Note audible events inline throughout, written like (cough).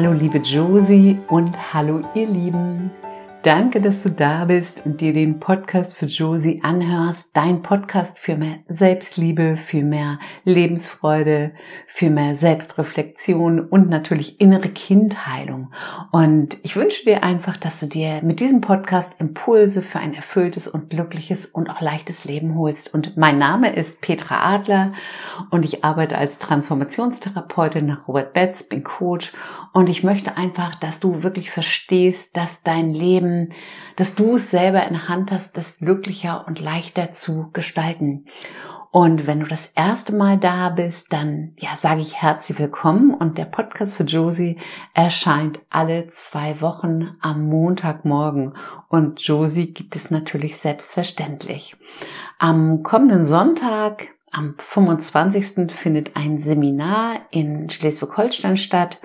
Hallo liebe Josie und hallo ihr Lieben. Danke, dass du da bist und dir den Podcast für Josie anhörst. Dein Podcast für mehr Selbstliebe, für mehr Lebensfreude, für mehr Selbstreflexion und natürlich innere Kindheilung. Und ich wünsche dir einfach, dass du dir mit diesem Podcast Impulse für ein erfülltes und glückliches und auch leichtes Leben holst. Und mein Name ist Petra Adler und ich arbeite als Transformationstherapeutin nach Robert Betz, bin Coach und ich möchte einfach, dass du wirklich verstehst, dass dein Leben, dass du es selber in der Hand hast, das glücklicher und leichter zu gestalten. Und wenn du das erste Mal da bist, dann ja, sage ich herzlich willkommen und der Podcast für Josie erscheint alle zwei Wochen am Montagmorgen und Josie gibt es natürlich selbstverständlich. Am kommenden Sonntag, am 25. findet ein Seminar in Schleswig-Holstein statt.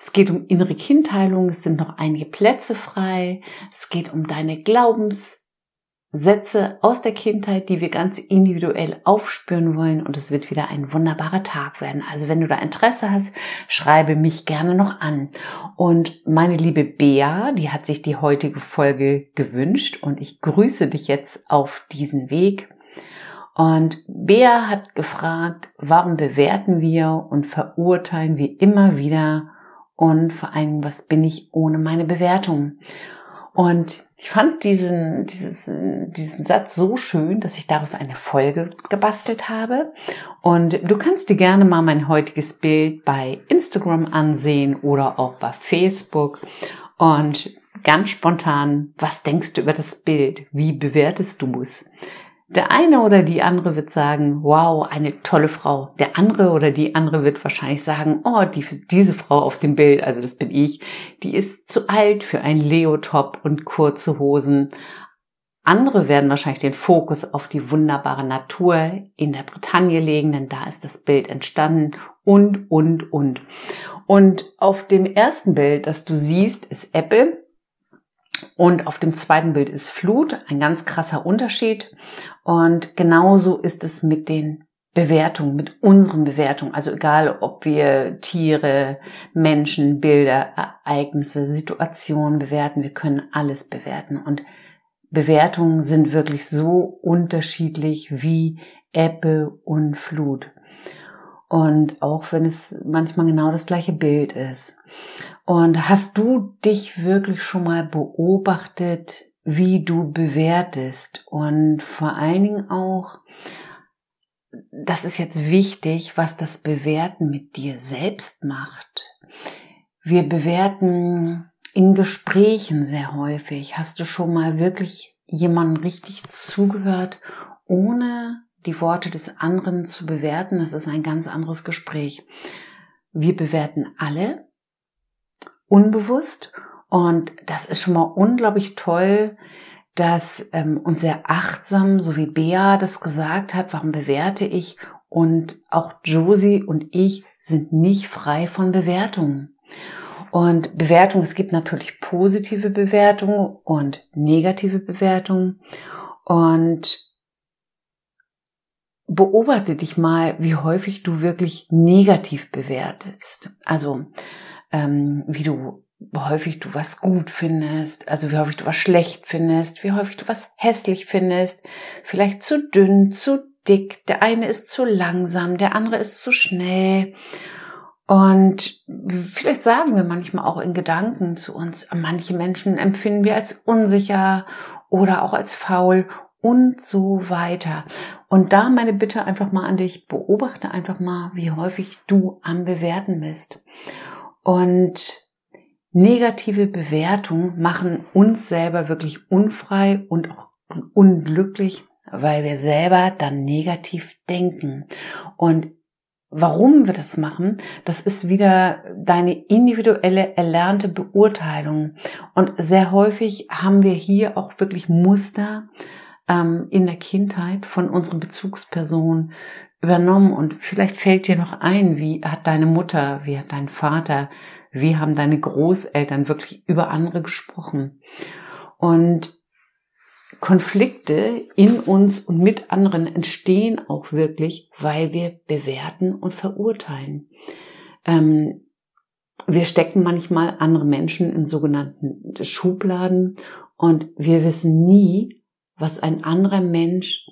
Es geht um innere Kindheilung, es sind noch einige Plätze frei. Es geht um deine Glaubenssätze aus der Kindheit, die wir ganz individuell aufspüren wollen und es wird wieder ein wunderbarer Tag werden. Also wenn du da Interesse hast, schreibe mich gerne noch an. Und meine liebe Bea, die hat sich die heutige Folge gewünscht und ich grüße dich jetzt auf diesen Weg. Und Bea hat gefragt, warum bewerten wir und verurteilen wir immer wieder und vor allem, was bin ich ohne meine Bewertung? Und ich fand diesen, dieses, diesen Satz so schön, dass ich daraus eine Folge gebastelt habe. Und du kannst dir gerne mal mein heutiges Bild bei Instagram ansehen oder auch bei Facebook. Und ganz spontan, was denkst du über das Bild? Wie bewertest du es? Der eine oder die andere wird sagen, wow, eine tolle Frau. Der andere oder die andere wird wahrscheinlich sagen, oh, die, diese Frau auf dem Bild, also das bin ich, die ist zu alt für ein Leotop und kurze Hosen. Andere werden wahrscheinlich den Fokus auf die wunderbare Natur in der Bretagne legen, denn da ist das Bild entstanden und, und, und. Und auf dem ersten Bild, das du siehst, ist Apple und auf dem zweiten Bild ist Flut, ein ganz krasser Unterschied. Und genauso ist es mit den Bewertungen, mit unseren Bewertungen. Also egal, ob wir Tiere, Menschen, Bilder, Ereignisse, Situationen bewerten, wir können alles bewerten. Und Bewertungen sind wirklich so unterschiedlich wie Ebbe und Flut. Und auch wenn es manchmal genau das gleiche Bild ist. Und hast du dich wirklich schon mal beobachtet, wie du bewertest? Und vor allen Dingen auch, das ist jetzt wichtig, was das Bewerten mit dir selbst macht. Wir bewerten in Gesprächen sehr häufig. Hast du schon mal wirklich jemanden richtig zugehört, ohne die Worte des anderen zu bewerten? Das ist ein ganz anderes Gespräch. Wir bewerten alle unbewusst. Und das ist schon mal unglaublich toll, dass ähm, und sehr achtsam, so wie Bea das gesagt hat, warum bewerte ich und auch Josie und ich sind nicht frei von Bewertungen. Und Bewertungen, es gibt natürlich positive Bewertungen und negative Bewertungen. Und beobachte dich mal, wie häufig du wirklich negativ bewertest. Also ähm, wie du häufig du was gut findest, also wie häufig du was schlecht findest, wie häufig du was hässlich findest, vielleicht zu dünn, zu dick, der eine ist zu langsam, der andere ist zu schnell. Und vielleicht sagen wir manchmal auch in Gedanken zu uns, manche Menschen empfinden wir als unsicher oder auch als faul und so weiter. Und da meine Bitte einfach mal an dich, beobachte einfach mal, wie häufig du am Bewerten bist. Und negative Bewertungen machen uns selber wirklich unfrei und auch unglücklich, weil wir selber dann negativ denken. Und warum wir das machen, das ist wieder deine individuelle erlernte Beurteilung. Und sehr häufig haben wir hier auch wirklich Muster ähm, in der Kindheit von unseren Bezugspersonen übernommen und vielleicht fällt dir noch ein, wie hat deine Mutter, wie hat dein Vater, wie haben deine Großeltern wirklich über andere gesprochen. Und Konflikte in uns und mit anderen entstehen auch wirklich, weil wir bewerten und verurteilen. Ähm, wir stecken manchmal andere Menschen in sogenannten Schubladen und wir wissen nie, was ein anderer Mensch,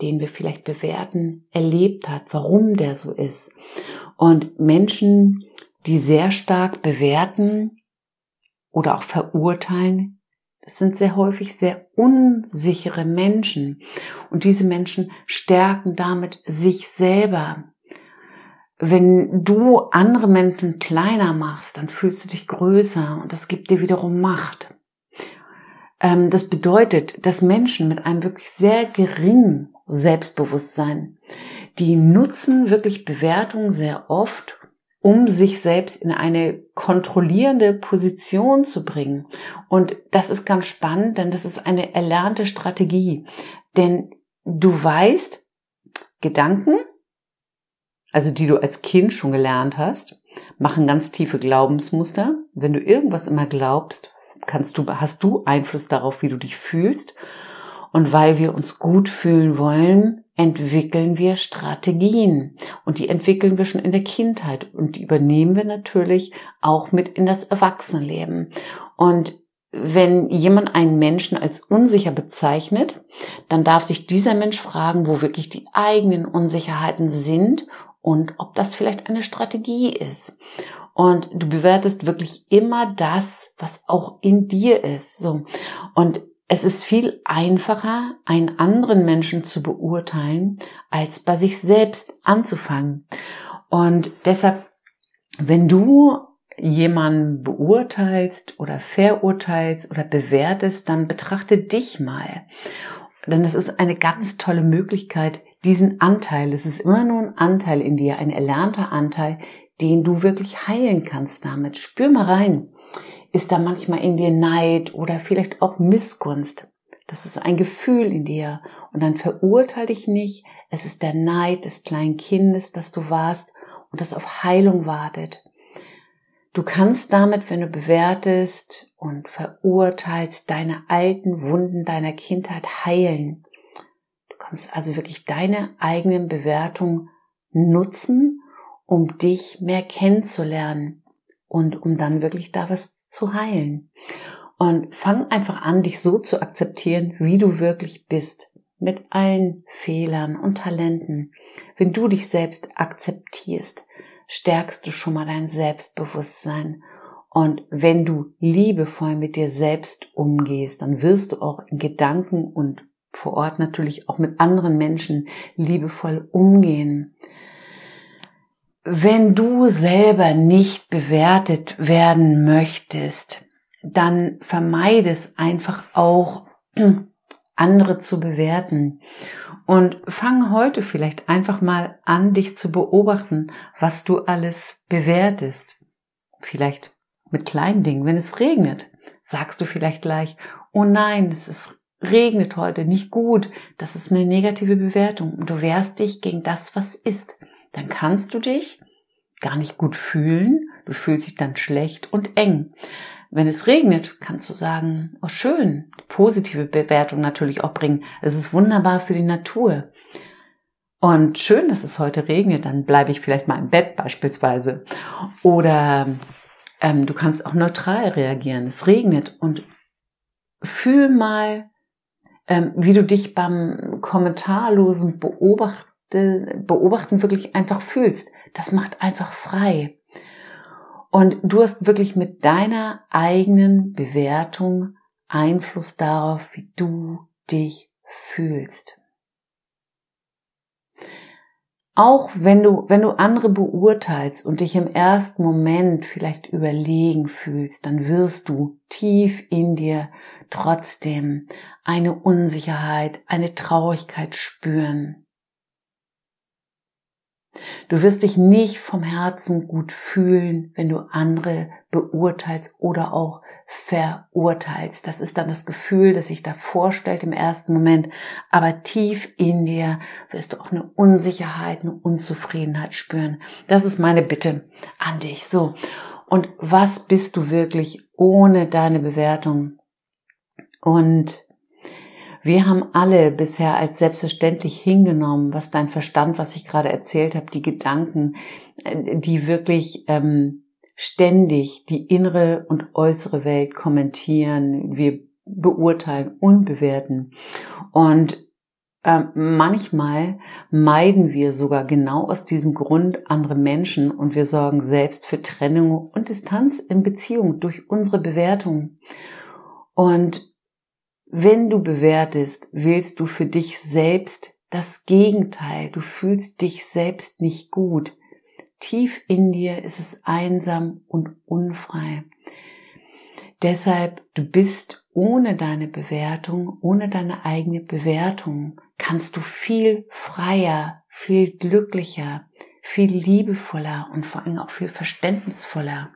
den wir vielleicht bewerten, erlebt hat, warum der so ist. Und Menschen, die sehr stark bewerten oder auch verurteilen, das sind sehr häufig sehr unsichere Menschen. Und diese Menschen stärken damit sich selber. Wenn du andere Menschen kleiner machst, dann fühlst du dich größer und das gibt dir wiederum Macht. Ähm, das bedeutet, dass Menschen mit einem wirklich sehr geringen Selbstbewusstsein, die nutzen wirklich Bewertungen sehr oft, um sich selbst in eine kontrollierende Position zu bringen. Und das ist ganz spannend, denn das ist eine erlernte Strategie. Denn du weißt, Gedanken, also die du als Kind schon gelernt hast, machen ganz tiefe Glaubensmuster. Wenn du irgendwas immer glaubst, kannst du, hast du Einfluss darauf, wie du dich fühlst. Und weil wir uns gut fühlen wollen, entwickeln wir Strategien. Und die entwickeln wir schon in der Kindheit. Und die übernehmen wir natürlich auch mit in das Erwachsenenleben. Und wenn jemand einen Menschen als unsicher bezeichnet, dann darf sich dieser Mensch fragen, wo wirklich die eigenen Unsicherheiten sind und ob das vielleicht eine Strategie ist. Und du bewertest wirklich immer das, was auch in dir ist. So. Und es ist viel einfacher, einen anderen Menschen zu beurteilen, als bei sich selbst anzufangen. Und deshalb, wenn du jemanden beurteilst oder verurteilst oder bewertest, dann betrachte dich mal. Denn es ist eine ganz tolle Möglichkeit, diesen Anteil, es ist immer nur ein Anteil in dir, ein erlernter Anteil, den du wirklich heilen kannst damit. Spür mal rein ist da manchmal in dir Neid oder vielleicht auch Missgunst. Das ist ein Gefühl in dir. Und dann verurteile dich nicht. Es ist der Neid des kleinen Kindes, das du warst und das auf Heilung wartet. Du kannst damit, wenn du bewertest und verurteilst, deine alten Wunden deiner Kindheit heilen. Du kannst also wirklich deine eigenen Bewertungen nutzen, um dich mehr kennenzulernen und um dann wirklich da was zu heilen. Und fang einfach an, dich so zu akzeptieren, wie du wirklich bist, mit allen Fehlern und Talenten. Wenn du dich selbst akzeptierst, stärkst du schon mal dein Selbstbewusstsein. Und wenn du liebevoll mit dir selbst umgehst, dann wirst du auch in Gedanken und vor Ort natürlich auch mit anderen Menschen liebevoll umgehen. Wenn du selber nicht bewertet werden möchtest, dann vermeide es einfach auch, (clears throat) andere zu bewerten. Und fang heute vielleicht einfach mal an, dich zu beobachten, was du alles bewertest. Vielleicht mit kleinen Dingen. Wenn es regnet, sagst du vielleicht gleich, oh nein, es ist, regnet heute nicht gut. Das ist eine negative Bewertung. Und du wehrst dich gegen das, was ist dann kannst du dich gar nicht gut fühlen. Du fühlst dich dann schlecht und eng. Wenn es regnet, kannst du sagen, oh schön, positive Bewertung natürlich auch bringen. Es ist wunderbar für die Natur. Und schön, dass es heute regnet, dann bleibe ich vielleicht mal im Bett beispielsweise. Oder ähm, du kannst auch neutral reagieren. Es regnet und fühl mal, ähm, wie du dich beim kommentarlosen Beobachten Beobachten wirklich einfach fühlst. Das macht einfach frei. Und du hast wirklich mit deiner eigenen Bewertung Einfluss darauf, wie du dich fühlst. Auch wenn du, wenn du andere beurteilst und dich im ersten Moment vielleicht überlegen fühlst, dann wirst du tief in dir trotzdem eine Unsicherheit, eine Traurigkeit spüren. Du wirst dich nicht vom Herzen gut fühlen, wenn du andere beurteilst oder auch verurteilst. Das ist dann das Gefühl, das sich da vorstellt im ersten Moment. Aber tief in dir wirst du auch eine Unsicherheit, eine Unzufriedenheit spüren. Das ist meine Bitte an dich. So. Und was bist du wirklich ohne deine Bewertung? Und wir haben alle bisher als selbstverständlich hingenommen, was dein Verstand, was ich gerade erzählt habe, die Gedanken, äh, die wirklich ähm, ständig die innere und äußere Welt kommentieren, wir beurteilen und bewerten. Und äh, manchmal meiden wir sogar genau aus diesem Grund andere Menschen und wir sorgen selbst für Trennung und Distanz in Beziehung durch unsere Bewertung. Und wenn du bewertest, willst du für dich selbst das Gegenteil. Du fühlst dich selbst nicht gut. Tief in dir ist es einsam und unfrei. Deshalb, du bist ohne deine Bewertung, ohne deine eigene Bewertung, kannst du viel freier, viel glücklicher, viel liebevoller und vor allem auch viel verständnisvoller,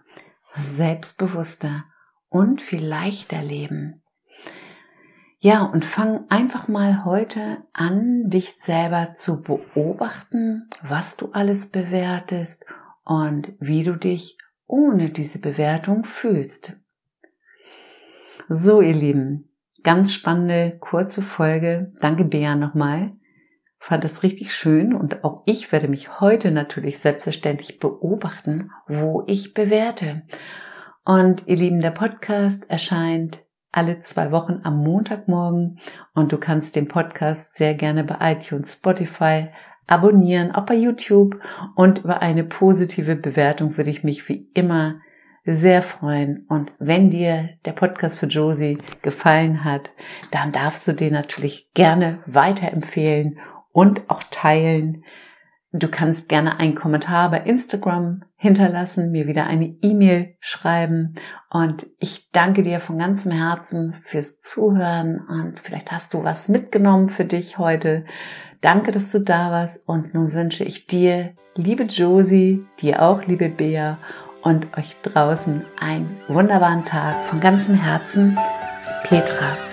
selbstbewusster und viel leichter leben. Ja, und fang einfach mal heute an, dich selber zu beobachten, was du alles bewertest und wie du dich ohne diese Bewertung fühlst. So, ihr Lieben, ganz spannende, kurze Folge. Danke, Bea, nochmal. Fand das richtig schön und auch ich werde mich heute natürlich selbstverständlich beobachten, wo ich bewerte. Und ihr Lieben, der Podcast erscheint alle zwei Wochen am Montagmorgen und du kannst den Podcast sehr gerne bei iTunes, Spotify abonnieren, auch bei YouTube und über eine positive Bewertung würde ich mich wie immer sehr freuen. Und wenn dir der Podcast für Josie gefallen hat, dann darfst du den natürlich gerne weiterempfehlen und auch teilen. Du kannst gerne einen Kommentar bei Instagram hinterlassen, mir wieder eine E-Mail schreiben und ich danke dir von ganzem Herzen fürs Zuhören und vielleicht hast du was mitgenommen für dich heute. Danke, dass du da warst und nun wünsche ich dir, liebe Josie, dir auch, liebe Bea und euch draußen einen wunderbaren Tag von ganzem Herzen, Petra.